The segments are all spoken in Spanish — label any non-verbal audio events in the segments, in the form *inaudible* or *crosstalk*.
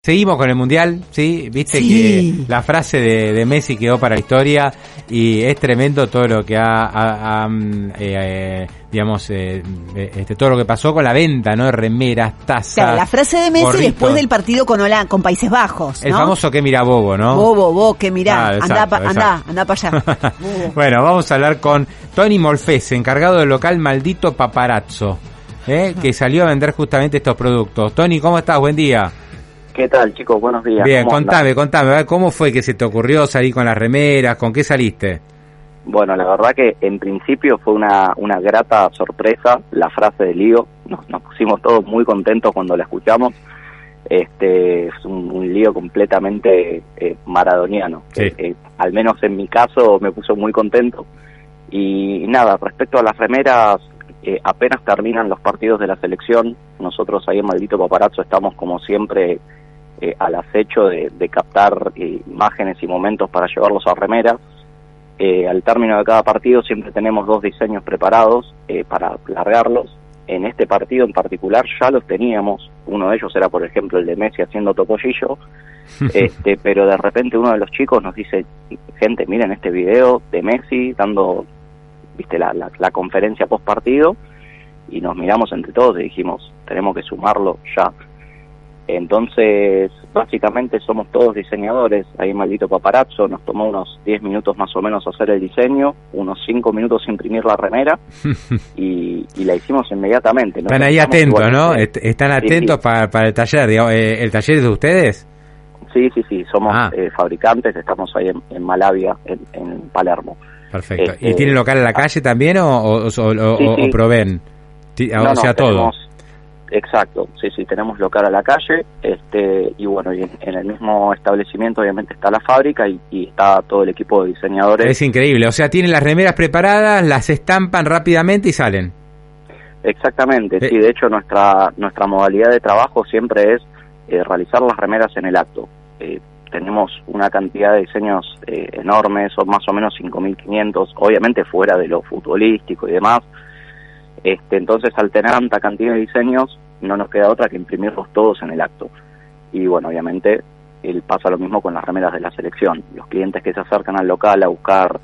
Seguimos con el Mundial, ¿sí? Viste que la frase de, de, Messi quedó para la historia y es tremendo todo lo que ha, ha, ha mm, eh, digamos, eh, este, todo lo que pasó con la venta, ¿no? De remeras, tazas. Claro, la frase de Messi gorritos. después del partido con Holanda, con Países Bajos, El famoso que mira bobo, ¿no? Bobo, vos, que mirá, Ah, andá, exacto, pa- andá, exacto. andá para allá. *laughs* Bobo. bueno, vamos a hablar con Tony Molfese, encargado del local Maldito Paparazzo, ¿eh? que salió a vender justamente estos productos. Tony, ¿cómo estás? Buen día. ¿Qué tal, chicos? Buenos días. Bien, contame, contame, ¿cómo fue que se te ocurrió salir con las remeras? ¿Con qué saliste? Bueno, la verdad que en principio fue una, una grata sorpresa la frase de Lío. Nos, nos pusimos todos muy contentos cuando la escuchamos. Este es un, un lío completamente eh, maradoniano. Sí. Eh, eh, al menos en mi caso me puso muy contento. Y, nada, respecto a las remeras, eh, apenas terminan los partidos de la selección, nosotros ahí en Maldito Paparazzo estamos como siempre eh, al acecho de, de captar eh, imágenes y momentos para llevarlos a remeras. Eh, al término de cada partido siempre tenemos dos diseños preparados eh, para largarlos. En este partido en particular ya los teníamos. Uno de ellos era, por ejemplo, el de Messi haciendo topollillo. *laughs* este, pero de repente uno de los chicos nos dice, gente, miren este video de Messi dando, viste, la, la, la conferencia post partido y nos miramos entre todos y dijimos, tenemos que sumarlo ya. Entonces, básicamente somos todos diseñadores, ahí Maldito Paparazzo, nos tomó unos 10 minutos más o menos hacer el diseño, unos 5 minutos imprimir la remera *laughs* y, y la hicimos inmediatamente. ¿no? Están ahí atentos, ¿no? Están atentos sí. Para, para el taller. digamos, eh, ¿El taller es de ustedes? Sí, sí, sí, somos Ah. eh, fabricantes, estamos ahí en, en Malavia, en, en Palermo. Perfecto. Este- ¿Y tienen local en la calle también o, o, o- o- Sí, o proveen? Ti- No, o sea, no, todo. tenemos- Exacto, sí, sí, tenemos local a la calle, este, y bueno, y en, en el mismo establecimiento obviamente está la fábrica y, y está todo el equipo de diseñadores. Es increíble. O sea, tienen las remeras preparadas, las estampan rápidamente y salen. Exactamente, Eh. sí, de hecho nuestra, nuestra modalidad de trabajo siempre es eh, realizar las remeras en el acto. Eh, tenemos una cantidad de diseños eh, enormes, son más o menos 5.500, obviamente fuera de lo futbolístico y demás. Este, entonces, al tener tanta cantidad de diseños, no nos queda otra que imprimirlos todos en el acto. Y bueno, obviamente, él pasa lo mismo con las remeras de la selección. Los clientes que se acercan al local a buscar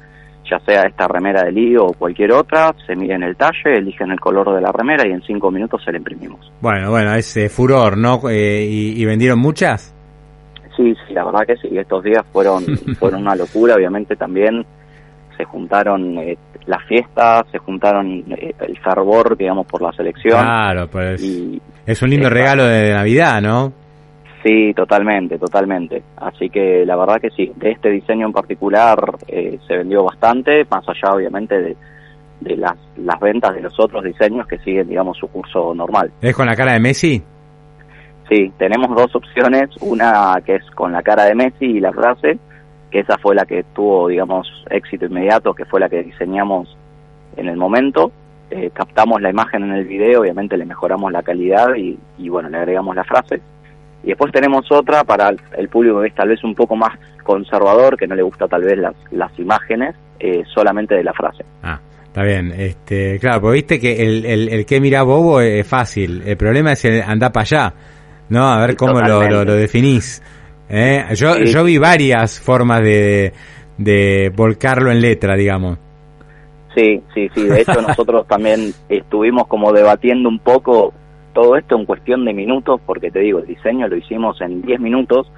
ya sea esta remera de lío o cualquier otra, se miden el talle, eligen el color de la remera y en cinco minutos se la imprimimos. Bueno, bueno, es eh, furor, ¿no? Eh, y, y vendieron muchas? Sí, sí, la verdad que sí, estos días fueron, *laughs* fueron una locura, obviamente también se juntaron eh, las fiestas, se juntaron eh, el fervor, digamos, por la selección. Claro, pues Y es un lindo regalo de Navidad, ¿no? sí, totalmente, totalmente. Así que la verdad que sí, de este diseño en particular eh, se vendió bastante, más allá obviamente de, de las, las ventas de los otros diseños que siguen, digamos, su curso normal. ¿Es con la cara de Messi? Sí, tenemos dos opciones, una que es con la cara de Messi y la frase, que esa fue la que tuvo, digamos, éxito inmediato, que fue la que diseñamos en el momento. Eh, captamos la imagen en el video, obviamente le mejoramos la calidad y, y, bueno, le agregamos la frase. Y después tenemos otra para el, público que es tal vez un poco más conservador, que no le gusta tal vez las, las imágenes, eh, solamente de la frase. Ah, está bien. Este, claro, porque viste que el, el, el que mira bobo es fácil. El problema es el andar para allá, ¿no? A ver cómo lo, lo definís. ¿Eh? Yo, yo vi varias formas de, de volcarlo en letra, digamos. Sí, sí, sí. De hecho, *laughs* nosotros también estuvimos como debatiendo un poco todo esto en cuestión de minutos, porque te digo, el diseño lo hicimos en 10 minutos,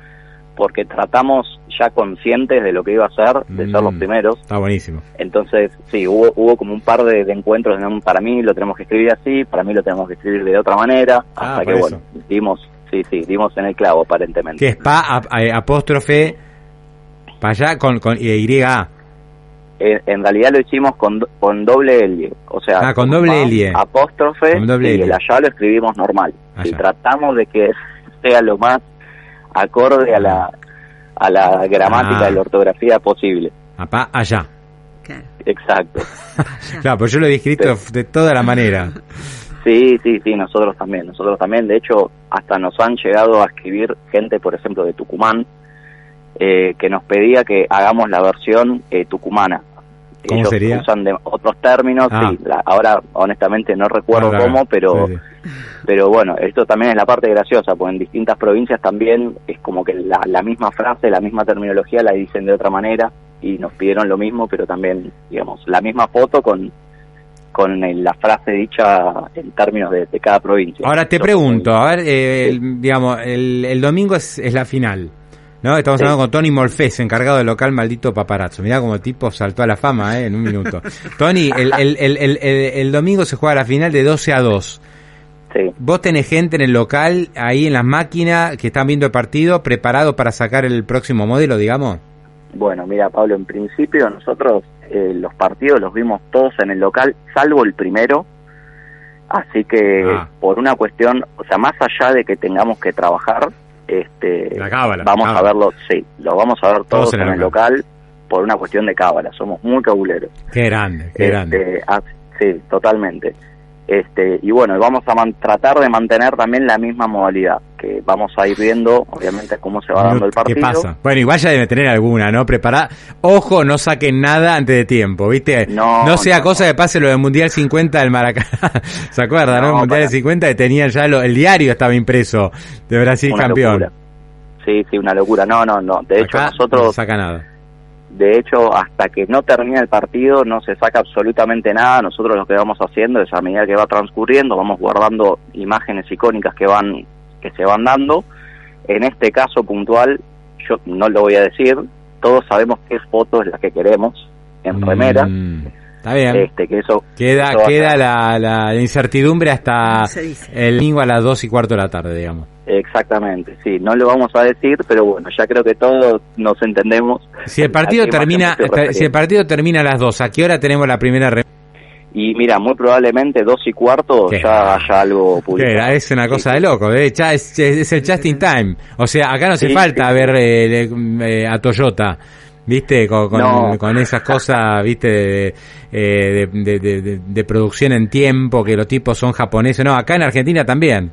porque tratamos ya conscientes de lo que iba a ser, de ser los Mm. primeros. Está buenísimo. Entonces, sí, hubo, hubo como un par de, de encuentros, para mí lo tenemos que escribir así, para mí lo tenemos que escribir de otra manera, Ah, hasta que, eso. bueno, dimos, sí, sí, dimos en el clavo aparentemente. Que es pa, ap- apóstrofe, para allá con, con y A. En, en realidad lo hicimos con, do- con doble L, o sea, Ah, con doble L. apóstrofe Con doble y el allá lo escribimos normal. Y Allá. tratamos de que *laughs* sea lo más acorde a la, a la gramática Ah. y la ortografía posible. Apá, allá. Claro. Exacto. *laughs* Claro, pues yo lo he escrito de toda la manera. *laughs* Sí, sí, sí, nosotros también, nosotros también. De hecho, hasta nos han llegado a escribir gente, por ejemplo, de Tucumán, eh, que nos pedía que hagamos la versión eh, tucumana. ¿Cómo Ellos sería? usan de otros términos, Ah. sí, la- ahora honestamente no recuerdo cómo, pero sí, sí. pero bueno, esto también es la parte graciosa, porque en distintas provincias también es como que la, la misma frase, la misma terminología la dicen de otra manera y nos pidieron lo mismo, pero también, digamos, la misma foto con con el- la frase dicha en términos de, de cada provincia. Ahora te pregunto, a ver, eh, el- digamos, el, el domingo es, es la final, ¿no? Estamos Sí. hablando con Tony Molfés, encargado del local Maldito Paparazzo. Mirá como el tipo saltó a la fama, ¿eh? En un minuto. *laughs* Tony, el, el, el, el, el- el domingo se juega la final de 12 a 2. Sí. ¿Vos tenés gente en el local, ahí en las máquinas, que están viendo el partido, preparado para sacar el próximo modelo, digamos? Bueno, mira, Pablo, en principio nosotros eh, los partidos los vimos todos en el local, salvo el primero. Así que Ah. por una cuestión, o sea, más allá de que tengamos que trabajar, este, La cábala, vamos cábala. a verlo, sí, lo vamos a ver todos, en en el el local por una cuestión de cábala. Somos muy cabuleros. Qué grande, qué grande. Este, ah, sí, totalmente. Este, y bueno, vamos a man- tratar de mantener también la misma modalidad, que vamos a ir viendo, obviamente, cómo se va dando el partido. ¿Qué pasa? Bueno, igual ya debe tener alguna, ¿no? Prepará. Ojo, no saquen nada antes de tiempo, ¿viste? No, sea no, cosa no. que pase lo del Mundial 50 del Maracaná. *laughs* ¿Se acuerdan, no? No, El Mundial para- del 50 que tenían ya lo- el diario estaba impreso de Brasil Una campeón. locura. Sí, sí, una locura. No, no, no. De hecho, Acá no nosotros, se saca nada. de hecho, hasta que no termine el partido no se saca absolutamente nada. Nosotros lo que vamos haciendo es a medida que va transcurriendo, vamos guardando imágenes icónicas que van que se van dando. En este caso puntual, yo no lo voy a decir. Todos sabemos qué foto es la que queremos en remera. Mm, está bien. Este, que eso queda eso queda la, la incertidumbre hasta el domingo a las 2 y cuarto de la tarde, digamos. Exactamente, sí, no lo vamos a decir, pero bueno, ya creo que todos nos entendemos. Si el partido termina, si el partido termina a las 2, ¿a qué hora tenemos la primera re- Y mira, muy probablemente dos y cuarto ¿Qué? ya haya algo ¿Qué publicado. era? Es una cosa sí. de loco, ¿eh? Ya es, es el just in time. O sea, acá no hace Sí, falta sí. ver eh, le- eh, a Toyota, ¿viste? Con, con, No. con esas cosas, ¿viste? De, eh, de, de- de- de- de producción en tiempo, que los tipos son japoneses. No, acá en Argentina también.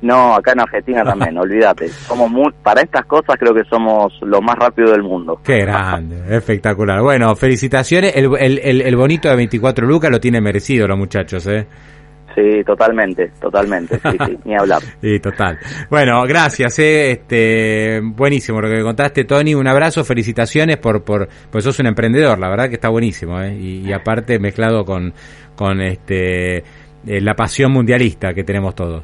No, acá en Argentina también, *laughs* olvídate. Somos muy, para estas cosas creo que somos lo más rápido del mundo. Qué grande, espectacular. Bueno, felicitaciones. El, el, el, el bonito de 24 lucas lo tiene merecido los muchachos, ¿eh? Sí, totalmente, totalmente, sí, sí, ni hablar. *laughs* Sí, total. Bueno, gracias, eh, este, buenísimo lo que me contaste, Tony. Un abrazo, felicitaciones por, por, pues sos un emprendedor, la verdad que está buenísimo, eh, y, y aparte mezclado con, con este, eh, la pasión mundialista que tenemos todos.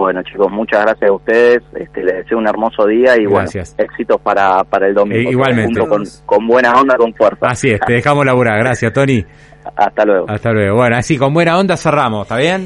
Bueno, chicos, muchas gracias a ustedes. Este, les deseo un hermoso día y Gracias. bueno, éxitos para, para el domingo. Eh, igualmente. Con, con buena onda, con fuerza. Así es, te dejamos laburar. Gracias, Tony. *laughs* Hasta luego. Hasta luego. Bueno, así con buena onda cerramos, ¿está bien?